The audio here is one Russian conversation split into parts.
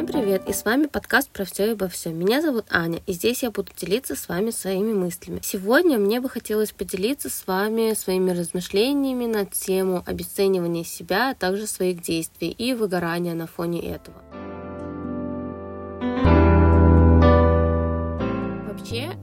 Всем привет! И с вами подкаст про все и обо всем. Меня зовут Аня, и здесь я буду делиться с вами своими мыслями. Сегодня мне бы хотелось поделиться с вами своими размышлениями на тему обесценивания себя, а также своих действий и выгорания на фоне этого.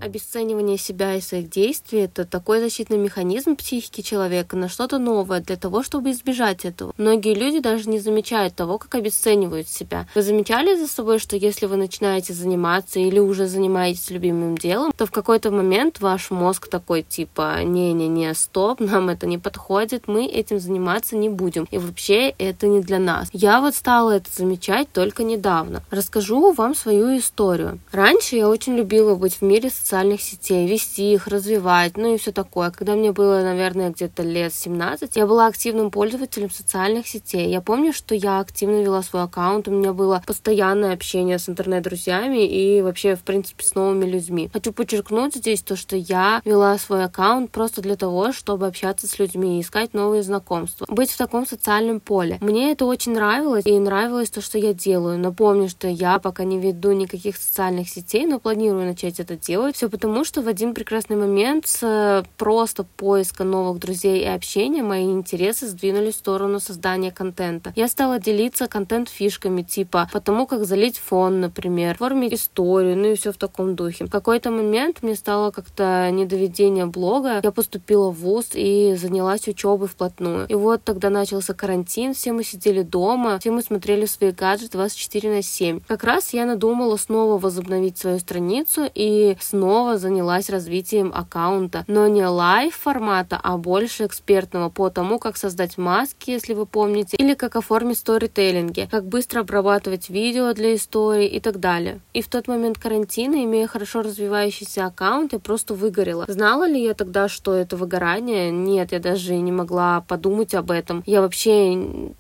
Обесценивание себя и своих действий — это такой защитный механизм психики человека на что-то новое для того, чтобы избежать этого. Многие люди даже не замечают того, как обесценивают себя. Вы замечали за собой, что если вы начинаете заниматься или уже занимаетесь любимым делом, то в какой-то момент ваш мозг такой типа «не-не-не, стоп, нам это не подходит, мы этим заниматься не будем, и вообще это не для нас». Я вот стала это замечать только недавно. Расскажу вам свою историю. Раньше я очень любила быть в мире социальных сетей, вести их, развивать, ну и все такое. Когда мне было, наверное, где-то лет 17, я была активным пользователем социальных сетей. Я помню, что я активно вела свой аккаунт, у меня было постоянное общение с интернет-друзьями и вообще, в принципе, с новыми людьми. Хочу подчеркнуть здесь то, что я вела свой аккаунт просто для того, чтобы общаться с людьми и искать новые знакомства. Быть в таком социальном поле. Мне это очень нравилось, и нравилось то, что я делаю. Напомню, что я пока не веду никаких социальных сетей, но планирую начать это делать. Все потому, что в один прекрасный момент с просто поиска новых друзей и общения мои интересы сдвинулись в сторону создания контента. Я стала делиться контент-фишками, типа потому, как залить фон, например, формить историю, ну и все в таком духе. В какой-то момент мне стало как-то недоведение блога. Я поступила в ВУЗ и занялась учебой вплотную. И вот тогда начался карантин, все мы сидели дома, все мы смотрели свои гаджеты 24 на 7. Как раз я надумала снова возобновить свою страницу и снова занялась развитием аккаунта, но не live формата, а больше экспертного по тому, как создать маски, если вы помните, или как оформить сторителлинги, как быстро обрабатывать видео для истории и так далее. И в тот момент карантина, имея хорошо развивающийся аккаунт, я просто выгорела. Знала ли я тогда, что это выгорание? Нет, я даже не могла подумать об этом. Я вообще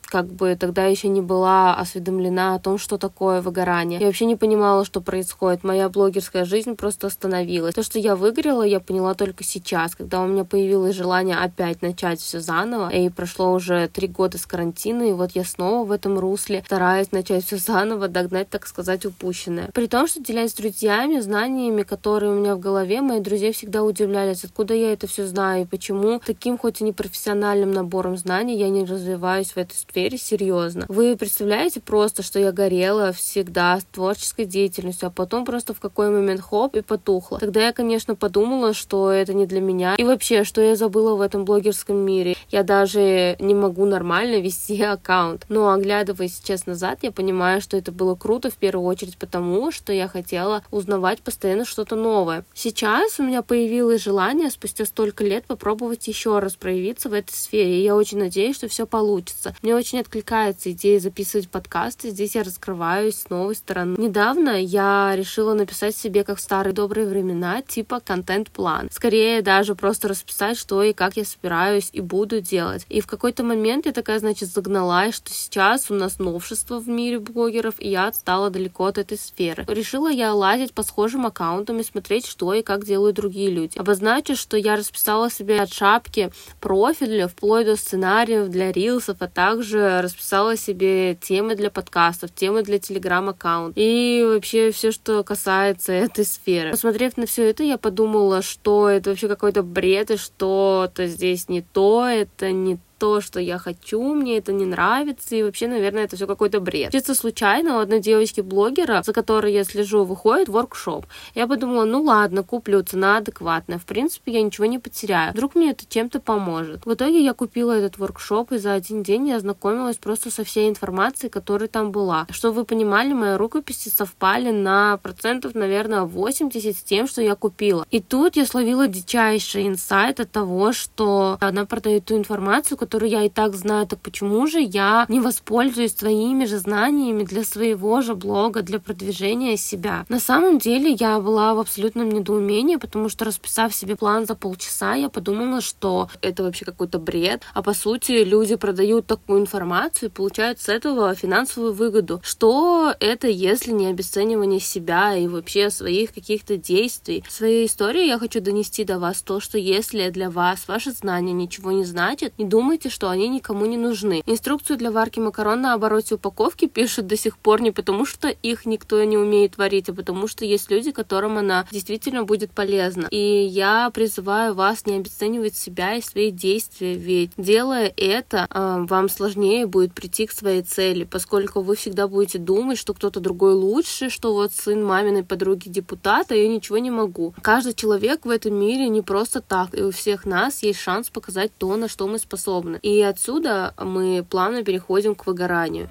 как бы тогда еще не была осведомлена о том, что такое выгорание. Я вообще не понимала, что происходит. Моя блогерская жизнь просто остановилась. То, что я выгорела, я поняла только сейчас, когда у меня появилось желание опять начать все заново. И прошло уже три года с карантина, и вот я снова в этом русле стараюсь начать все заново, догнать, так сказать, упущенное. При том, что делясь с друзьями, знаниями, которые у меня в голове, мои друзья всегда удивлялись, откуда я это все знаю, и почему таким хоть и непрофессиональным набором знаний я не развиваюсь в этой сфере серьезно. Вы представляете просто, что я горела всегда с творческой деятельностью, а потом просто в какой момент хоп и потухла. Тогда я, конечно, подумала, что это не для меня. И вообще, что я забыла в этом блогерском мире. Я даже не могу нормально вести аккаунт. Но оглядываясь сейчас назад, я понимаю, что это было круто в первую очередь потому, что я хотела узнавать постоянно что-то новое. Сейчас у меня появилось желание спустя столько лет попробовать еще раз проявиться в этой сфере. И я очень надеюсь, что все получится. Мне очень откликается идея записывать подкасты. Здесь я раскрываюсь с новой стороны. Недавно я решила написать себе, как в старые добрые времена, типа контент-план. Скорее даже просто расписать, что и как я собираюсь и буду делать. И в какой-то момент я такая, значит, загналась, что сейчас у нас новшество в мире блогеров, и я отстала далеко от этой сферы. Решила я лазить по схожим аккаунтам и смотреть, что и как делают другие люди. Обозначу, что я расписала себе от шапки профиля, вплоть до сценариев для рилсов, а также расписала себе темы для подкастов, темы для телеграм-аккаунта и вообще все, что касается этой сферы. Посмотрев на все это, я подумала, что это вообще какой-то бред, и что-то здесь не то, это не то, что я хочу, мне это не нравится, и вообще, наверное, это все какой-то бред. Чисто случайно у одной девочки-блогера, за которой я слежу, выходит воркшоп. Я подумала, ну ладно, куплю, цена адекватная. В принципе, я ничего не потеряю. Вдруг мне это чем-то поможет. В итоге я купила этот воркшоп, и за один день я ознакомилась просто со всей информацией, которая там была. Чтобы вы понимали, мои рукописи совпали на процентов, наверное, 80 с тем, что я купила. И тут я словила дичайший инсайт от того, что она продает ту информацию, которую я и так знаю, так почему же я не воспользуюсь своими же знаниями для своего же блога, для продвижения себя? На самом деле я была в абсолютном недоумении, потому что расписав себе план за полчаса, я подумала, что это вообще какой-то бред, а по сути люди продают такую информацию и получают с этого финансовую выгоду. Что это, если не обесценивание себя и вообще своих каких-то действий? В своей истории я хочу донести до вас то, что если для вас ваши знания ничего не значат, не думайте думайте, что они никому не нужны. Инструкцию для варки макарон на обороте упаковки пишут до сих пор не потому, что их никто не умеет варить, а потому что есть люди, которым она действительно будет полезна. И я призываю вас не обесценивать себя и свои действия, ведь делая это, а, вам сложнее будет прийти к своей цели, поскольку вы всегда будете думать, что кто-то другой лучше, что вот сын маминой подруги депутата, я ничего не могу. Каждый человек в этом мире не просто так, и у всех нас есть шанс показать то, на что мы способны. И отсюда мы плавно переходим к выгоранию.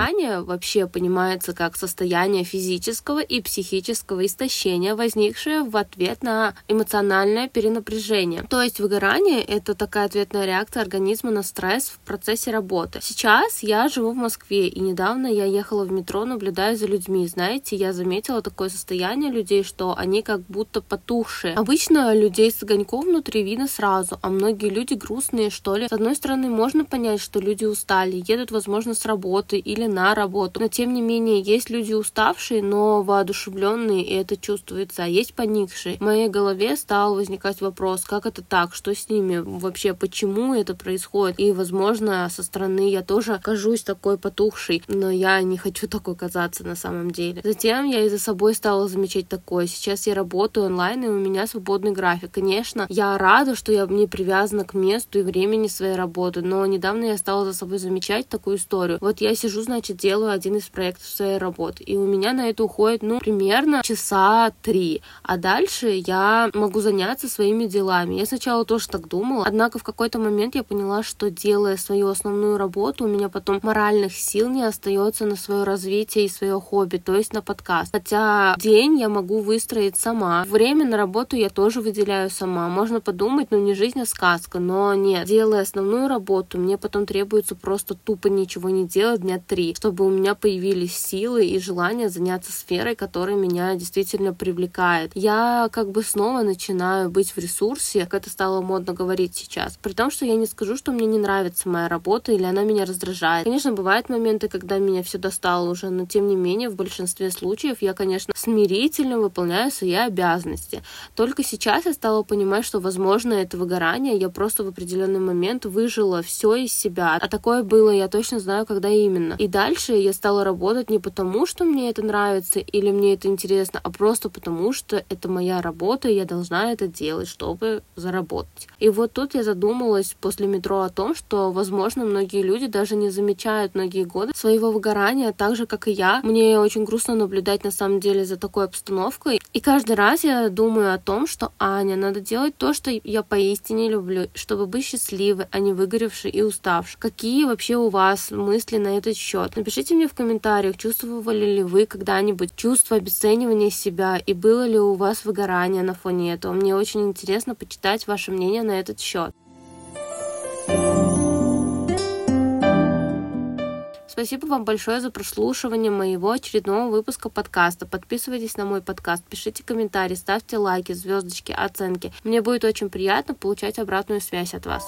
Выгорание вообще понимается как состояние физического и психического истощения, возникшее в ответ на эмоциональное перенапряжение. То есть выгорание — это такая ответная реакция организма на стресс в процессе работы. Сейчас я живу в Москве, и недавно я ехала в метро, наблюдая за людьми. Знаете, я заметила такое состояние людей, что они как будто потухшие. Обычно людей с огоньком внутри видно сразу, а многие люди грустные, что ли. С одной стороны, можно понять, что люди устали, едут, возможно, с работы или на работу. Но тем не менее, есть люди уставшие, но воодушевленные, и это чувствуется, а есть поникшие. В моей голове стал возникать вопрос, как это так, что с ними вообще, почему это происходит. И, возможно, со стороны я тоже кажусь такой потухшей, но я не хочу такой казаться на самом деле. Затем я и за собой стала замечать такое. Сейчас я работаю онлайн, и у меня свободный график. Конечно, я рада, что я не привязана к месту и времени своей работы, но недавно я стала за собой замечать такую историю. Вот я сижу сижу, значит, делаю один из проектов своей работы. И у меня на это уходит, ну, примерно часа три. А дальше я могу заняться своими делами. Я сначала тоже так думала, однако в какой-то момент я поняла, что делая свою основную работу, у меня потом моральных сил не остается на свое развитие и свое хобби, то есть на подкаст. Хотя день я могу выстроить сама. Время на работу я тоже выделяю сама. Можно подумать, ну не жизнь, а сказка, но нет. Делая основную работу, мне потом требуется просто тупо ничего не делать дня три, чтобы у меня появились силы и желание заняться сферой, которая меня действительно привлекает. Я как бы снова начинаю быть в ресурсе, как это стало модно говорить сейчас. При том, что я не скажу, что мне не нравится моя работа или она меня раздражает. Конечно, бывают моменты, когда меня все достало уже, но тем не менее в большинстве случаев я, конечно, смирительно выполняю свои обязанности. Только сейчас я стала понимать, что, возможно, это выгорание, я просто в определенный момент выжила все из себя. А такое было, я точно знаю, когда именно. И дальше я стала работать не потому, что мне это нравится или мне это интересно, а просто потому, что это моя работа, и я должна это делать, чтобы заработать. И вот тут я задумалась после метро о том, что, возможно, многие люди даже не замечают многие годы своего выгорания, так же, как и я. Мне очень грустно наблюдать, на самом деле, за такой обстановкой. И каждый раз я думаю о том, что, Аня, надо делать то, что я поистине люблю, чтобы быть счастливой, а не выгоревшей и уставшей. Какие вообще у вас мысли на этот счет? Счет. Напишите мне в комментариях, чувствовали ли вы когда-нибудь чувство обесценивания себя и было ли у вас выгорание на фоне этого. Мне очень интересно почитать ваше мнение на этот счет. Спасибо вам большое за прослушивание моего очередного выпуска подкаста. Подписывайтесь на мой подкаст, пишите комментарии, ставьте лайки, звездочки, оценки. Мне будет очень приятно получать обратную связь от вас.